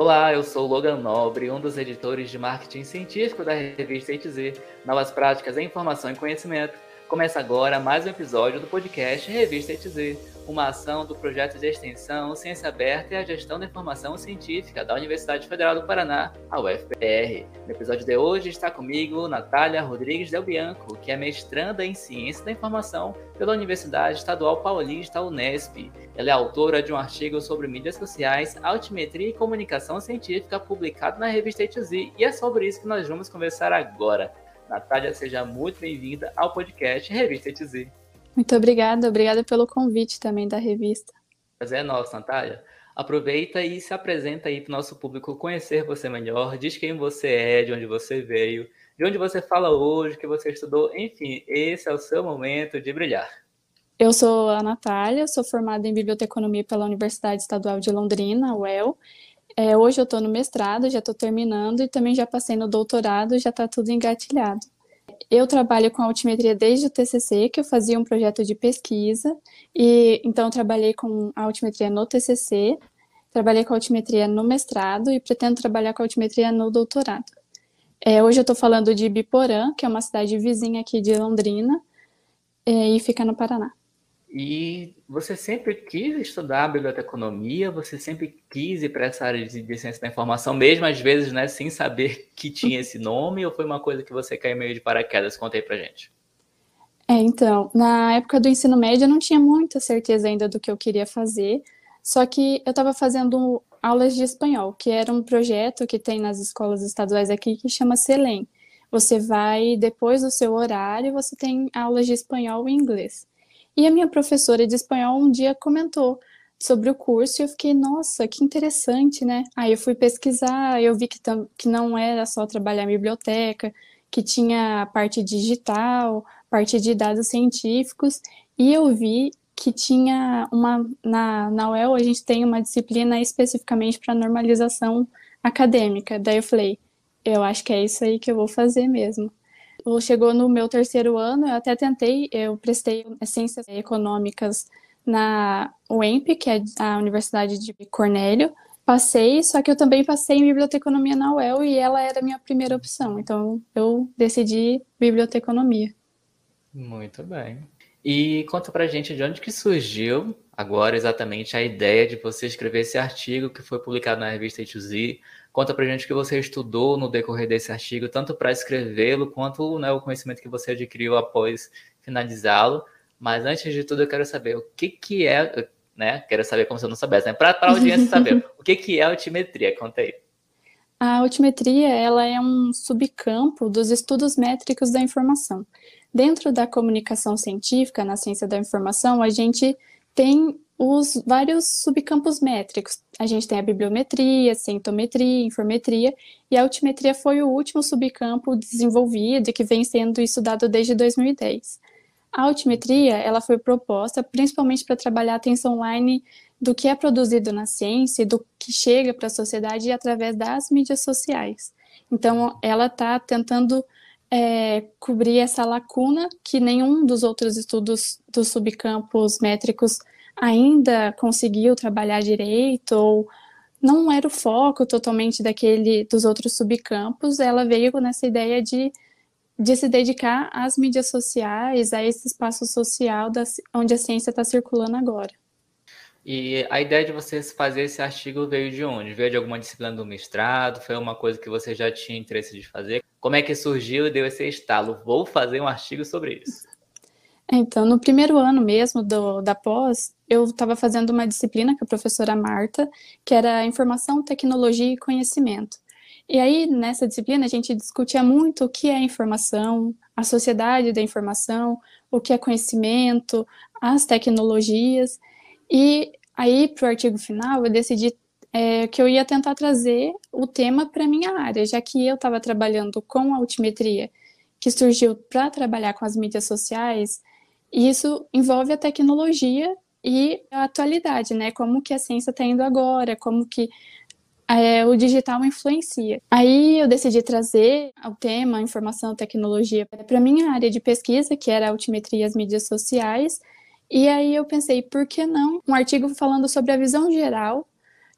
Olá, eu sou Logan Nobre, um dos editores de marketing científico da revista ETZ, Novas Práticas em Informação e Conhecimento. Começa agora mais um episódio do podcast Revista ETZ, uma ação do projeto de extensão Ciência Aberta e a Gestão da Informação Científica da Universidade Federal do Paraná, a UFPR. No episódio de hoje está comigo Natália Rodrigues Del Bianco, que é mestranda em Ciência da Informação pela Universidade Estadual Paulista, Unesp. Ela é autora de um artigo sobre mídias sociais, altimetria e comunicação científica publicado na revista ETZ, e é sobre isso que nós vamos conversar agora. Natália, seja muito bem-vinda ao podcast Revista ETZ. Muito obrigada, obrigada pelo convite também da revista. Prazer é nosso, Natália. Aproveita e se apresenta aí para o nosso público conhecer você melhor, diz quem você é, de onde você veio, de onde você fala hoje, que você estudou, enfim, esse é o seu momento de brilhar. Eu sou a Natália, sou formada em Biblioteconomia pela Universidade Estadual de Londrina, UEL. É, hoje eu estou no mestrado, já estou terminando, e também já passei no doutorado, já está tudo engatilhado. Eu trabalho com altimetria desde o TCC, que eu fazia um projeto de pesquisa, e então trabalhei com altimetria no TCC, trabalhei com altimetria no mestrado e pretendo trabalhar com altimetria no doutorado. É, hoje eu estou falando de Biporã, que é uma cidade vizinha aqui de Londrina, é, e fica no Paraná. E você sempre quis estudar biblioteconomia? Você sempre quis ir para essa área de, ciência da informação, mesmo às vezes, né, sem saber que tinha esse nome? Ou foi uma coisa que você caiu meio de paraquedas? Conta aí para gente. É, então, na época do ensino médio eu não tinha muita certeza ainda do que eu queria fazer, só que eu estava fazendo aulas de espanhol, que era um projeto que tem nas escolas estaduais aqui que chama CELEM. Você vai, depois do seu horário, você tem aulas de espanhol e inglês. E a minha professora de espanhol um dia comentou sobre o curso e eu fiquei, nossa, que interessante, né? Aí eu fui pesquisar, eu vi que, que não era só trabalhar em biblioteca, que tinha a parte digital, parte de dados científicos, e eu vi que tinha uma, na, na UEL a gente tem uma disciplina especificamente para normalização acadêmica. Daí eu falei, eu acho que é isso aí que eu vou fazer mesmo chegou no meu terceiro ano, eu até tentei, eu prestei ciências econômicas na UEMP, que é a Universidade de Cornélio. Passei, só que eu também passei em biblioteconomia na UEL e ela era a minha primeira opção. Então eu decidi biblioteconomia. Muito bem. E conta pra gente de onde que surgiu agora exatamente a ideia de você escrever esse artigo que foi publicado na revista A2Z, Conta pra gente o que você estudou no decorrer desse artigo, tanto para escrevê-lo quanto né, o conhecimento que você adquiriu após finalizá-lo. Mas antes de tudo, eu quero saber o que, que é, né? Quero saber como se eu não soubesse, né? Para a audiência saber, o que, que é altimetria? Conta aí. A altimetria ela é um subcampo dos estudos métricos da informação. Dentro da comunicação científica, na ciência da informação, a gente tem os vários subcampos métricos. A gente tem a bibliometria, centometria, informetria, e a altimetria foi o último subcampo desenvolvido e que vem sendo estudado desde 2010. A altimetria ela foi proposta principalmente para trabalhar a atenção online do que é produzido na ciência e do que chega para a sociedade através das mídias sociais. Então, ela está tentando é, cobrir essa lacuna que nenhum dos outros estudos dos subcampos métricos ainda conseguiu trabalhar direito ou não era o foco totalmente daquele dos outros subcampos, ela veio nessa ideia de, de se dedicar às mídias sociais, a esse espaço social onde a ciência está circulando agora. E a ideia de você fazer esse artigo veio de onde? Veio de alguma disciplina do mestrado? Foi uma coisa que você já tinha interesse de fazer? Como é que surgiu e deu esse estalo? Vou fazer um artigo sobre isso. Então, no primeiro ano mesmo do, da pós, eu estava fazendo uma disciplina com a professora Marta, que era Informação, Tecnologia e Conhecimento. E aí, nessa disciplina, a gente discutia muito o que é informação, a sociedade da informação, o que é conhecimento, as tecnologias. E aí, para o artigo final, eu decidi é, que eu ia tentar trazer o tema para a minha área, já que eu estava trabalhando com altimetria, que surgiu para trabalhar com as mídias sociais, e isso envolve a tecnologia e a atualidade, né? Como que a ciência está indo agora, como que é, o digital influencia. Aí eu decidi trazer o tema informação tecnologia para minha área de pesquisa, que era a altimetria e as mídias sociais. E aí eu pensei, por que não um artigo falando sobre a visão geral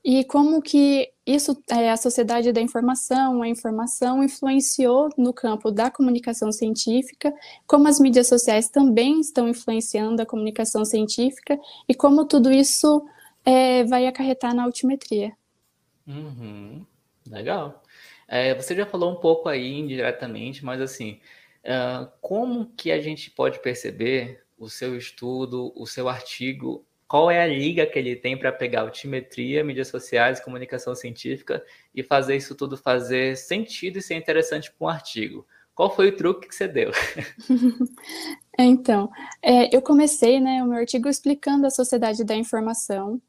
e como que isso, é, a sociedade da informação, a informação influenciou no campo da comunicação científica, como as mídias sociais também estão influenciando a comunicação científica e como tudo isso é, vai acarretar na altimetria. Uhum. Legal. É, você já falou um pouco aí indiretamente, mas assim, uh, como que a gente pode perceber o seu estudo, o seu artigo qual é a liga que ele tem para pegar altimetria, mídias sociais, comunicação científica e fazer isso tudo fazer sentido e ser interessante para um artigo. Qual foi o truque que você deu? então, é, eu comecei né, o meu artigo explicando a sociedade da informação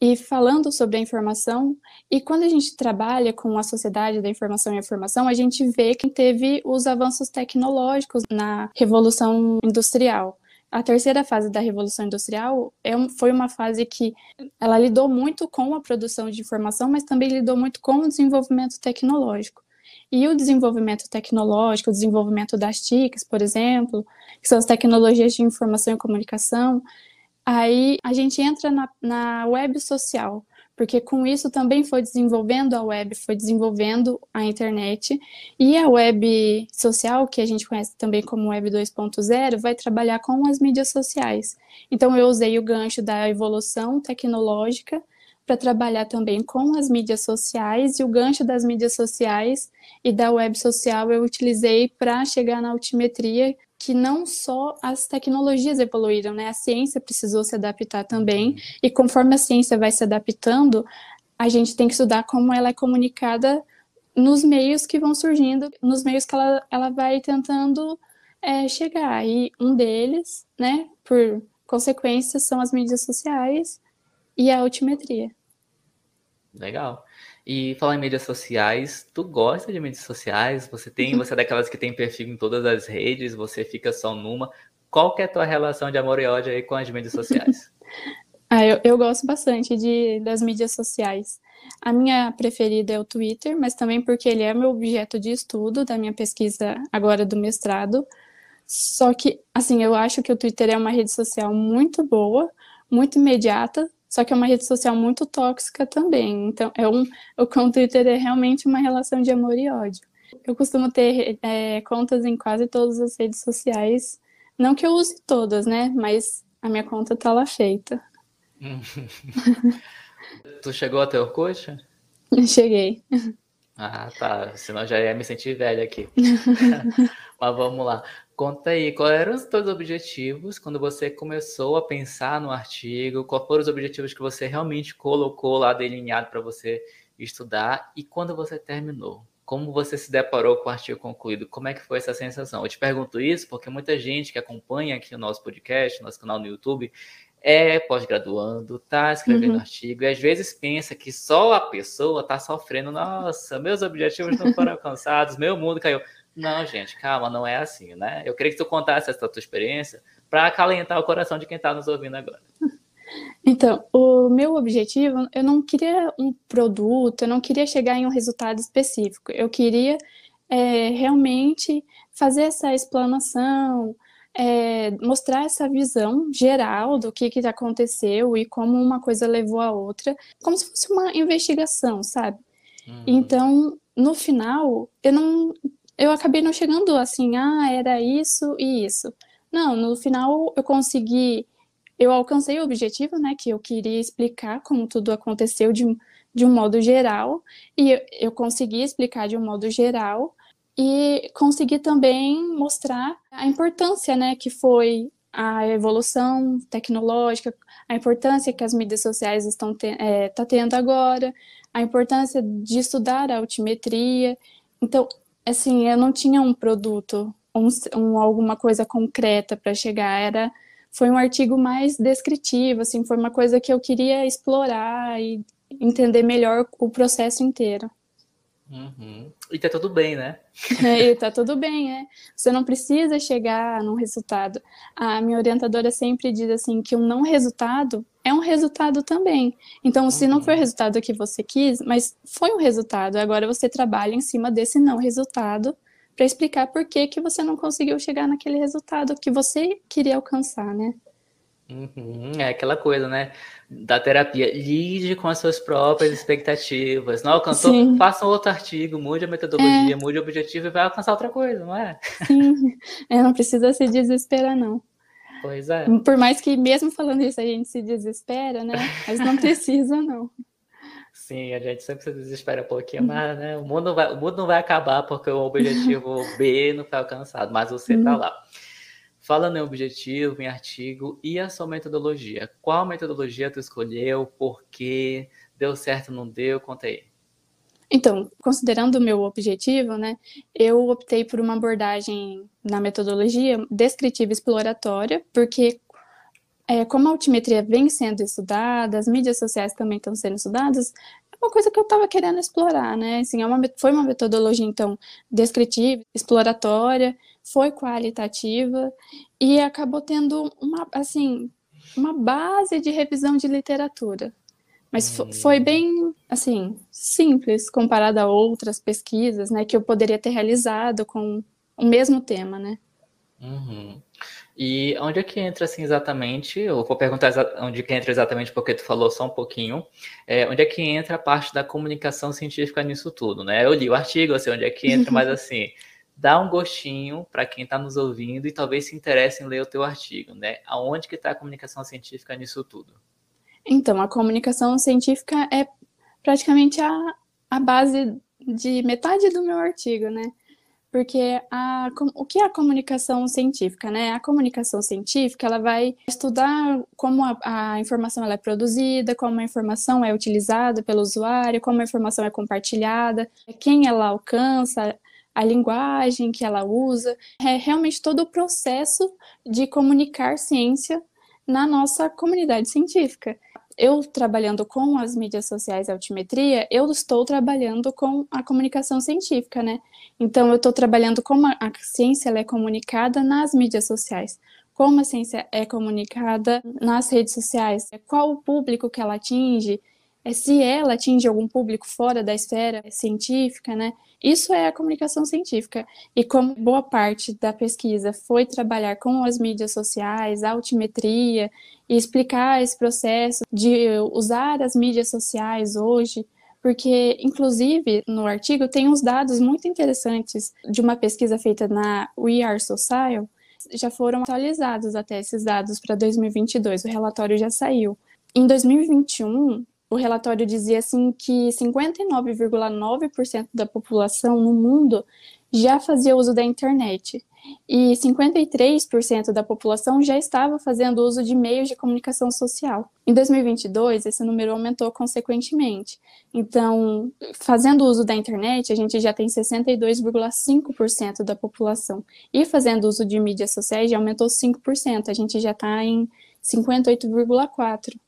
e falando sobre a informação. E quando a gente trabalha com a sociedade da informação e a informação, a gente vê que teve os avanços tecnológicos na revolução industrial a terceira fase da Revolução Industrial é foi uma fase que ela lidou muito com a produção de informação, mas também lidou muito com o desenvolvimento tecnológico. E o desenvolvimento tecnológico, o desenvolvimento das TICs, por exemplo, que são as tecnologias de informação e comunicação, aí a gente entra na, na web social, porque com isso também foi desenvolvendo a web, foi desenvolvendo a internet, e a web social, que a gente conhece também como web 2.0, vai trabalhar com as mídias sociais. Então eu usei o gancho da evolução tecnológica para trabalhar também com as mídias sociais, e o gancho das mídias sociais e da web social eu utilizei para chegar na altimetria, que não só as tecnologias evoluíram, né? A ciência precisou se adaptar também, e conforme a ciência vai se adaptando, a gente tem que estudar como ela é comunicada nos meios que vão surgindo, nos meios que ela, ela vai tentando é, chegar. E um deles, né, por consequência, são as mídias sociais e a altimetria. Legal. E falar em mídias sociais, tu gosta de mídias sociais? Você tem, você é daquelas que tem perfil em todas as redes, você fica só numa. Qual que é a tua relação de amor e ódio aí com as mídias sociais? ah, eu, eu gosto bastante de, das mídias sociais. A minha preferida é o Twitter, mas também porque ele é meu objeto de estudo da minha pesquisa agora do mestrado. Só que, assim, eu acho que o Twitter é uma rede social muito boa, muito imediata, só que é uma rede social muito tóxica também. Então, é um, o com Twitter é realmente uma relação de amor e ódio. Eu costumo ter é, contas em quase todas as redes sociais. Não que eu use todas, né? Mas a minha conta tá lá feita. tu chegou até Orkut? Cheguei. Ah, tá. Senão já ia me sentir velha aqui. Mas vamos lá. Conta aí, quais eram os teus objetivos quando você começou a pensar no artigo? Quais foram os objetivos que você realmente colocou lá delineado para você estudar? E quando você terminou? Como você se deparou com o artigo concluído? Como é que foi essa sensação? Eu te pergunto isso porque muita gente que acompanha aqui o nosso podcast, nosso canal no YouTube, é pós-graduando, tá escrevendo uhum. artigo, e às vezes pensa que só a pessoa tá sofrendo, nossa, meus objetivos não foram alcançados, meu mundo caiu. Não, gente, calma, não é assim, né? Eu queria que tu contasse essa tua experiência para acalentar o coração de quem está nos ouvindo agora. Então, o meu objetivo, eu não queria um produto, eu não queria chegar em um resultado específico. Eu queria é, realmente fazer essa explanação, é, mostrar essa visão geral do que, que aconteceu e como uma coisa levou a outra, como se fosse uma investigação, sabe? Uhum. Então, no final, eu não eu acabei não chegando assim, ah, era isso e isso. Não, no final eu consegui, eu alcancei o objetivo, né, que eu queria explicar como tudo aconteceu de, de um modo geral, e eu, eu consegui explicar de um modo geral, e consegui também mostrar a importância, né, que foi a evolução tecnológica, a importância que as mídias sociais estão te, é, tá tendo agora, a importância de estudar a altimetria. Então, assim, eu não tinha um produto, um, um alguma coisa concreta para chegar, era foi um artigo mais descritivo, assim, foi uma coisa que eu queria explorar e entender melhor o processo inteiro. Uhum. E tá tudo bem, né? É, e tá tudo bem, é. Você não precisa chegar num resultado. A minha orientadora sempre diz assim que um não resultado é um resultado também. Então, uhum. se não foi o uhum. resultado que você quis, mas foi um resultado, agora você trabalha em cima desse não resultado para explicar por que, que você não conseguiu chegar naquele resultado que você queria alcançar, né? Uhum, é aquela coisa, né? Da terapia. Lide com as suas próprias expectativas. Não alcançou? Sim. Faça um outro artigo, mude a metodologia, é. mude o objetivo e vai alcançar outra coisa, não é? Sim, é, não precisa se desesperar, não. Pois é. Por mais que mesmo falando isso a gente se desespera, né? Mas não precisa, não. Sim, a gente sempre se desespera um pouquinho, mas né, o, mundo vai, o mundo não vai acabar porque o objetivo B não foi alcançado, mas você está lá. Fala no objetivo, em artigo e a sua metodologia. Qual metodologia tu escolheu? Por quê? Deu certo, não deu? Conta aí. Então, considerando o meu objetivo, né, eu optei por uma abordagem na metodologia descritiva exploratória, porque é, como a altimetria vem sendo estudada, as mídias sociais também estão sendo estudadas, uma coisa que eu estava querendo explorar, né? Assim, é uma, foi uma metodologia, então, descritiva, exploratória, foi qualitativa e acabou tendo uma, assim, uma base de revisão de literatura. Mas hum. foi bem, assim, simples comparado a outras pesquisas, né, que eu poderia ter realizado com o mesmo tema, né? Uhum. E onde é que entra, assim, exatamente, eu vou perguntar onde que entra exatamente porque tu falou só um pouquinho, é, onde é que entra a parte da comunicação científica nisso tudo, né? Eu li o artigo, eu sei onde é que entra, mas assim, dá um gostinho para quem está nos ouvindo e talvez se interesse em ler o teu artigo, né? Aonde que está a comunicação científica nisso tudo? Então, a comunicação científica é praticamente a, a base de metade do meu artigo, né? Porque a, o que é a comunicação científica, né? A comunicação científica, ela vai estudar como a, a, informação é produzida, como a informação é utilizada pelo usuário, como a informação é compartilhada, quem ela alcança, a linguagem que ela usa, é realmente todo o processo de comunicar ciência na nossa comunidade científica eu trabalhando com as mídias sociais e altimetria, eu estou trabalhando com a comunicação científica, né? Então, eu estou trabalhando como a, a ciência é comunicada nas mídias sociais, como a ciência é comunicada nas redes sociais, qual o público que ela atinge, é se ela atinge algum público fora da esfera científica, né? Isso é a comunicação científica. E como boa parte da pesquisa foi trabalhar com as mídias sociais, a altimetria, e explicar esse processo de usar as mídias sociais hoje, porque, inclusive, no artigo tem uns dados muito interessantes de uma pesquisa feita na We Are Social, já foram atualizados até esses dados para 2022, o relatório já saiu. Em 2021, o relatório dizia assim que 59,9% da população no mundo já fazia uso da internet e 53% da população já estava fazendo uso de meios de comunicação social. Em 2022, esse número aumentou consequentemente. Então, fazendo uso da internet, a gente já tem 62,5% da população. E fazendo uso de mídias sociais, já aumentou 5%, a gente já está em 58,4%.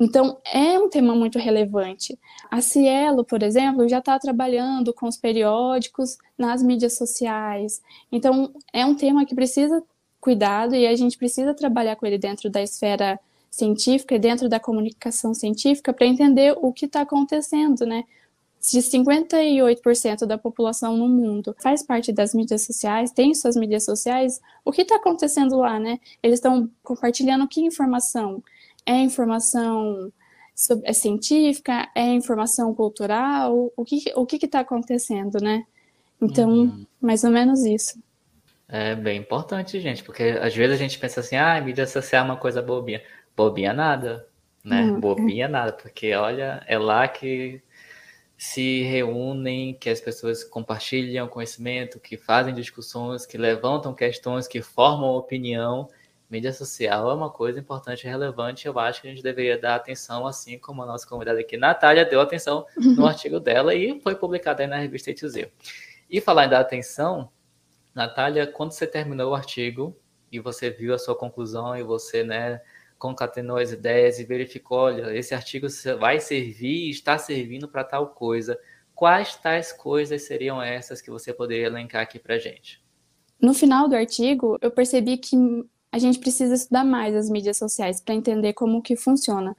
Então, é um tema muito relevante. A Cielo, por exemplo, já está trabalhando com os periódicos nas mídias sociais. Então, é um tema que precisa cuidado e a gente precisa trabalhar com ele dentro da esfera científica e dentro da comunicação científica para entender o que está acontecendo, né? Se 58% da população no mundo faz parte das mídias sociais, tem suas mídias sociais, o que está acontecendo lá, né? Eles estão compartilhando que informação? É informação é científica? É informação cultural? O que o que está acontecendo, né? Então, uhum. mais ou menos isso. É bem importante, gente, porque às vezes a gente pensa assim, ah, mídia social é uma coisa bobinha. Bobinha nada, né? Uhum. Bobinha nada, porque olha, é lá que se reúnem, que as pessoas compartilham conhecimento, que fazem discussões, que levantam questões, que formam opinião mídia social é uma coisa importante e relevante. Eu acho que a gente deveria dar atenção, assim como a nossa convidada aqui, Natália, deu atenção no artigo dela e foi publicado aí na revista ETZ. E falar em dar atenção, Natália, quando você terminou o artigo e você viu a sua conclusão e você, né, concatenou as ideias e verificou, olha, esse artigo vai servir, está servindo para tal coisa. Quais tais coisas seriam essas que você poderia elencar aqui para gente? No final do artigo, eu percebi que a gente precisa estudar mais as mídias sociais para entender como que funciona.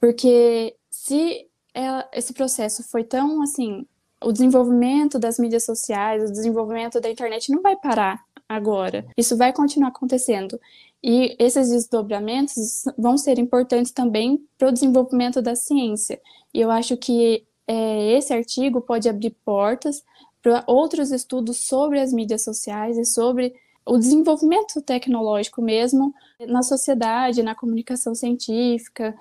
Porque se ela, esse processo foi tão assim, o desenvolvimento das mídias sociais, o desenvolvimento da internet não vai parar agora. Isso vai continuar acontecendo. E esses desdobramentos vão ser importantes também para o desenvolvimento da ciência. E eu acho que é, esse artigo pode abrir portas para outros estudos sobre as mídias sociais e sobre o desenvolvimento tecnológico mesmo na sociedade, na comunicação científica.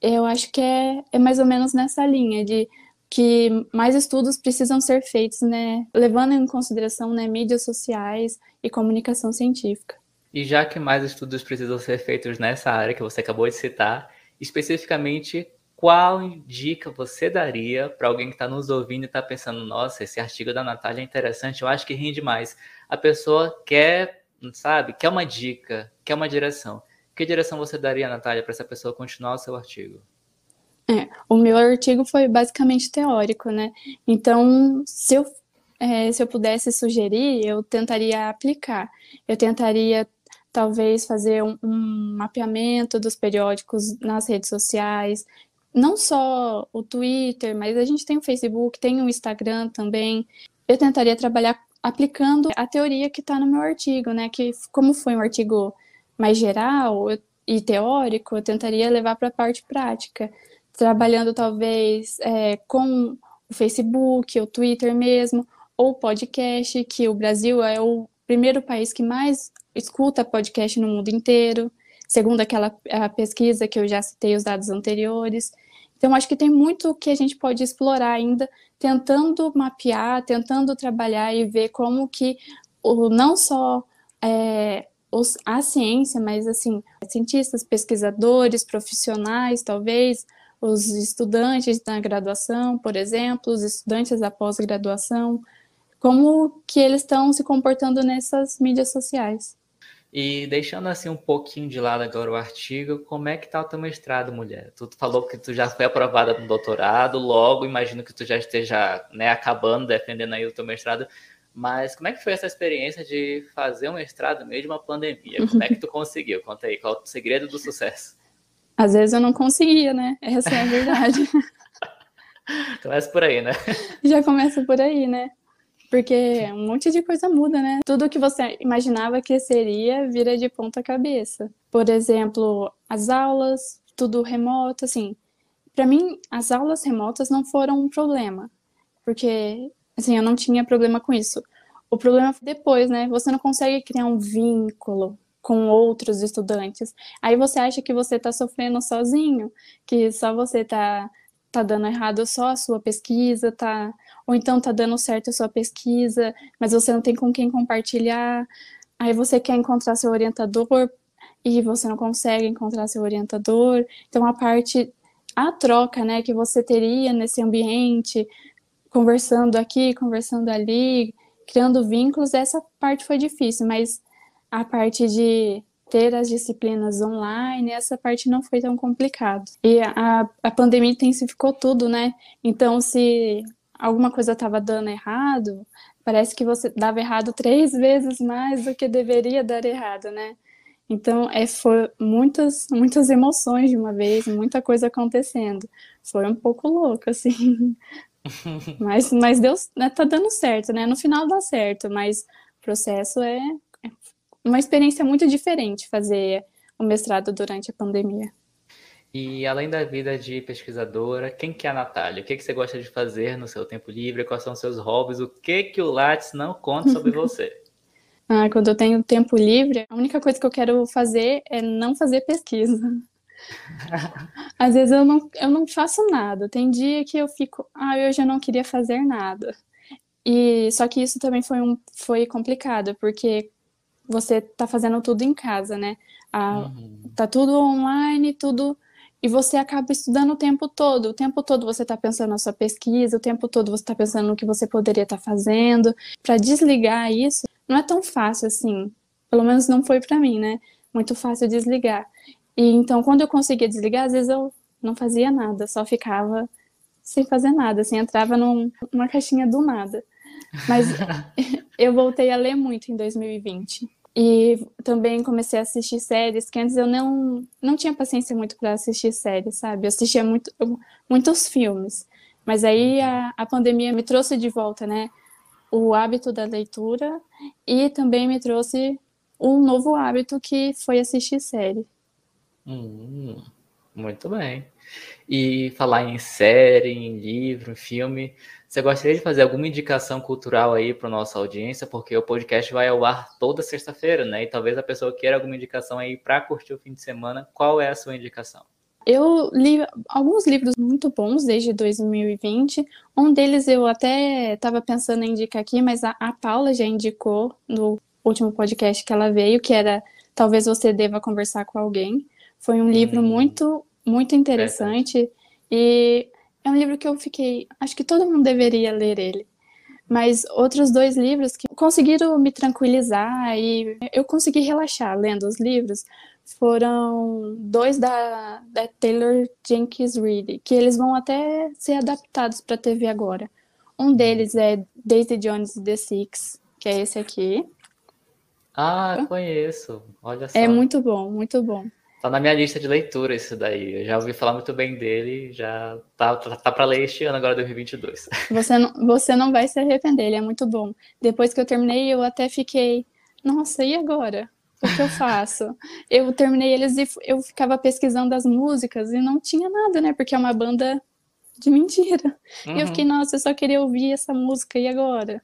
Eu acho que é, é mais ou menos nessa linha de que mais estudos precisam ser feitos, né, levando em consideração né, mídias sociais e comunicação científica. E já que mais estudos precisam ser feitos nessa área que você acabou de citar, especificamente qual dica você daria para alguém que está nos ouvindo e está pensando, nossa, esse artigo da Natália é interessante, eu acho que rende mais. A pessoa quer, sabe, quer uma dica, quer uma direção. Que direção você daria, Natália, para essa pessoa continuar o seu artigo? É, o meu artigo foi basicamente teórico, né? Então, se eu, é, se eu pudesse sugerir, eu tentaria aplicar. Eu tentaria, talvez, fazer um, um mapeamento dos periódicos nas redes sociais, não só o Twitter, mas a gente tem o Facebook, tem o Instagram também. Eu tentaria trabalhar aplicando a teoria que está no meu artigo, né? Que como foi um artigo mais geral e teórico, eu tentaria levar para a parte prática trabalhando talvez é, com o Facebook, o Twitter mesmo, ou podcast, que o Brasil é o primeiro país que mais escuta podcast no mundo inteiro, segundo aquela pesquisa que eu já citei os dados anteriores. Então, acho que tem muito que a gente pode explorar ainda, tentando mapear, tentando trabalhar e ver como que o, não só é, os, a ciência, mas assim, cientistas, pesquisadores, profissionais, talvez, os estudantes da graduação, por exemplo, os estudantes da pós-graduação, como que eles estão se comportando nessas mídias sociais. E deixando assim um pouquinho de lado agora o artigo, como é que tá o teu mestrado, mulher? Tu falou que tu já foi aprovada no doutorado, logo imagino que tu já esteja né, acabando, defendendo aí o teu mestrado, mas como é que foi essa experiência de fazer um mestrado meio de uma pandemia? Como é que tu conseguiu? Conta aí, qual é o segredo do sucesso? Às vezes eu não conseguia, né? Essa é a verdade. começa por aí, né? Já começa por aí, né? Porque um monte de coisa muda, né? Tudo que você imaginava que seria vira de ponta cabeça. Por exemplo, as aulas, tudo remoto, assim. Para mim, as aulas remotas não foram um problema, porque assim, eu não tinha problema com isso. O problema foi depois, né? Você não consegue criar um vínculo com outros estudantes. Aí você acha que você está sofrendo sozinho, que só você está tá dando errado só a sua pesquisa, tá ou então tá dando certo a sua pesquisa, mas você não tem com quem compartilhar. Aí você quer encontrar seu orientador e você não consegue encontrar seu orientador. Então a parte a troca, né, que você teria nesse ambiente, conversando aqui, conversando ali, criando vínculos, essa parte foi difícil, mas a parte de ter as disciplinas online, essa parte não foi tão complicado. E a, a pandemia intensificou tudo, né? Então, se alguma coisa estava dando errado, parece que você dava errado três vezes mais do que deveria dar errado, né? Então, é, foi muitas, muitas emoções de uma vez, muita coisa acontecendo. Foi um pouco louco, assim. mas, mas deu, né, tá dando certo, né? No final dá certo, mas o processo é, uma experiência muito diferente fazer o mestrado durante a pandemia. E além da vida de pesquisadora, quem que é a Natália? O que, que você gosta de fazer no seu tempo livre? Quais são os seus hobbies? O que que o Lattes não conta sobre você? ah, quando eu tenho tempo livre, a única coisa que eu quero fazer é não fazer pesquisa. Às vezes eu não, eu não faço nada. Tem dia que eu fico, ah, hoje eu não queria fazer nada. E só que isso também foi, um, foi complicado, porque você tá fazendo tudo em casa, né? Ah, uhum. Tá tudo online, tudo. E você acaba estudando o tempo todo. O tempo todo você está pensando na sua pesquisa, o tempo todo você está pensando no que você poderia estar tá fazendo. Para desligar isso, não é tão fácil assim. Pelo menos não foi para mim, né? Muito fácil desligar. E então, quando eu conseguia desligar, às vezes eu não fazia nada, só ficava sem fazer nada, assim, entrava num, numa caixinha do nada. Mas eu voltei a ler muito em 2020. E também comecei a assistir séries que antes eu não, não tinha paciência muito para assistir séries, sabe? Eu assistia muito, muitos filmes. Mas aí a, a pandemia me trouxe de volta, né? O hábito da leitura e também me trouxe um novo hábito que foi assistir série. Hum, muito bem. E falar em série, em livro, em filme, você gostaria de fazer alguma indicação cultural aí para nossa audiência? Porque o podcast vai ao ar toda sexta-feira, né? E talvez a pessoa queira alguma indicação aí para curtir o fim de semana. Qual é a sua indicação? Eu li alguns livros muito bons desde 2020. Um deles eu até estava pensando em indicar aqui, mas a, a Paula já indicou no último podcast que ela veio, que era Talvez Você Deva Conversar com Alguém. Foi um livro hum. muito, muito interessante. E é um livro que eu fiquei. Acho que todo mundo deveria ler ele. Mas outros dois livros que conseguiram me tranquilizar e eu consegui relaxar lendo os livros foram dois da, da Taylor Jenkins Reid, que eles vão até ser adaptados para TV agora. Um deles é Daisy Jones The Six, que é esse aqui. Ah, conheço. Olha é só. É muito bom, muito bom. Tá na minha lista de leitura isso daí. Eu já ouvi falar muito bem dele, já tá, tá, tá para ler este ano agora 2022. Você não, você não vai se arrepender, ele é muito bom. Depois que eu terminei, eu até fiquei, nossa, e agora? O que eu faço? eu terminei eles e eu ficava pesquisando as músicas e não tinha nada, né? Porque é uma banda de mentira. Uhum. E eu fiquei, uhum. nossa, eu só queria ouvir essa música, e agora?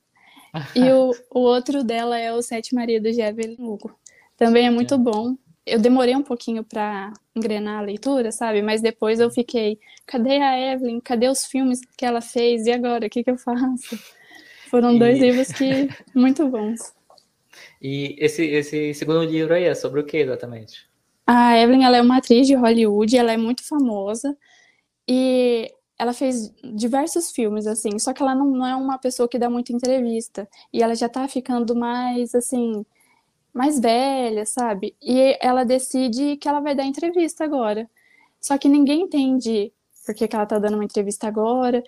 e o, o outro dela é o Sete Maridos de Evelyn Hugo. Também é muito é. bom. Eu demorei um pouquinho para engrenar a leitura, sabe? Mas depois eu fiquei, cadê a Evelyn? Cadê os filmes que ela fez? E agora? O que, que eu faço? Foram e... dois livros que muito bons. E esse, esse segundo livro aí é sobre o que exatamente? A Evelyn ela é uma atriz de Hollywood, ela é muito famosa e ela fez diversos filmes, assim, só que ela não, não é uma pessoa que dá muita entrevista. E ela já tá ficando mais, assim, mais velha, sabe? E ela decide que ela vai dar entrevista agora. Só que ninguém entende por que, que ela tá dando uma entrevista agora.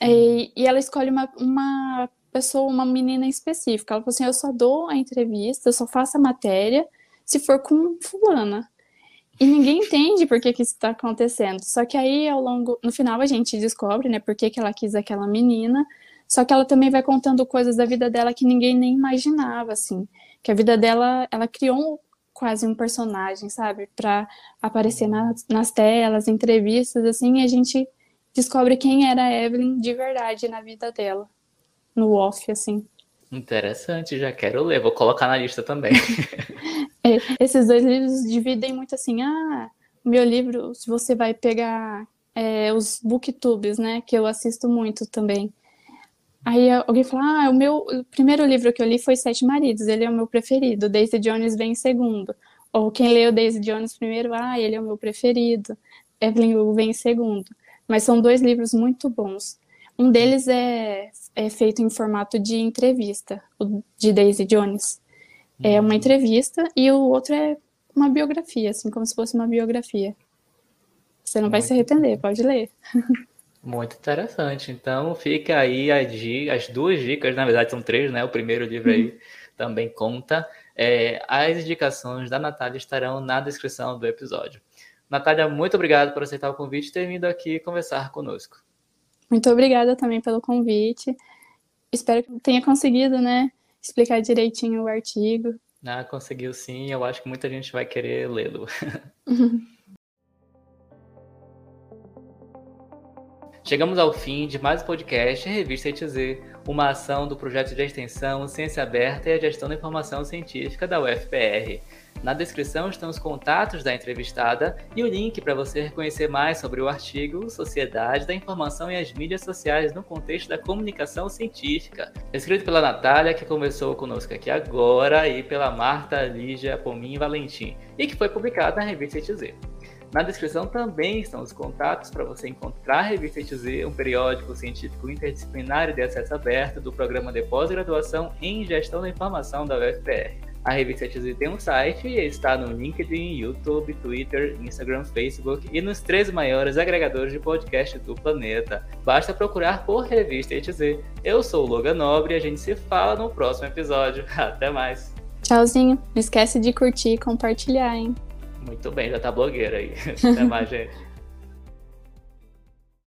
E, e ela escolhe uma, uma pessoa, uma menina específica. Ela falou assim: eu só dou a entrevista, eu só faço a matéria se for com fulana. E ninguém entende por que, que isso está acontecendo. Só que aí, ao longo. No final, a gente descobre, né, por que, que ela quis aquela menina. Só que ela também vai contando coisas da vida dela que ninguém nem imaginava, assim. Que a vida dela, ela criou quase um personagem, sabe? Para aparecer nas, nas telas, entrevistas, assim, e a gente descobre quem era a Evelyn de verdade na vida dela no off, assim. Interessante, já quero ler, vou colocar na lista também. é, esses dois livros dividem muito assim, ah, meu livro, se você vai pegar é, os booktubes, né, que eu assisto muito também. Aí alguém fala, ah, o meu o primeiro livro que eu li foi Sete Maridos, ele é o meu preferido, Daisy Jones vem em segundo. Ou quem leu Daisy Jones primeiro, ah, ele é o meu preferido, Evelyn Hugo vem em segundo. Mas são dois livros muito bons. Um deles é, é feito em formato de entrevista, o de Daisy Jones. É uma uhum. entrevista e o outro é uma biografia, assim, como se fosse uma biografia. Você não Muito vai se arrepender, pode ler. Muito interessante. Então fica aí as, as, duas dicas, na verdade são três, né? O primeiro livro aí uhum. também conta. É, as indicações da Natália estarão na descrição do episódio. Natália, muito obrigado por aceitar o convite e ter vindo aqui conversar conosco. Muito obrigada também pelo convite. Espero que tenha conseguido, né, explicar direitinho o artigo. Ah, conseguiu sim. Eu acho que muita gente vai querer lê-lo. Chegamos ao fim de mais um podcast Revista ETZ, uma ação do projeto de extensão Ciência Aberta e a Gestão da Informação Científica da UFPR. Na descrição estão os contatos da entrevistada e o link para você conhecer mais sobre o artigo Sociedade da Informação e as Mídias Sociais no Contexto da Comunicação Científica, escrito pela Natália, que conversou conosco aqui agora, e pela Marta Lígia Pomin Valentim, e que foi publicado na revista ETZ. Na descrição também estão os contatos para você encontrar a Revista ETZ, um periódico científico interdisciplinar de acesso aberto do programa de pós-graduação em Gestão da Informação da UFPR. A revista TZ tem um site e está no LinkedIn, YouTube, Twitter, Instagram, Facebook e nos três maiores agregadores de podcast do planeta. Basta procurar por Revista ETZ. Eu sou o Logan Nobre e a gente se fala no próximo episódio. Até mais. Tchauzinho. Não esquece de curtir e compartilhar, hein? Muito bem, já tá blogueira aí. Até mais, gente.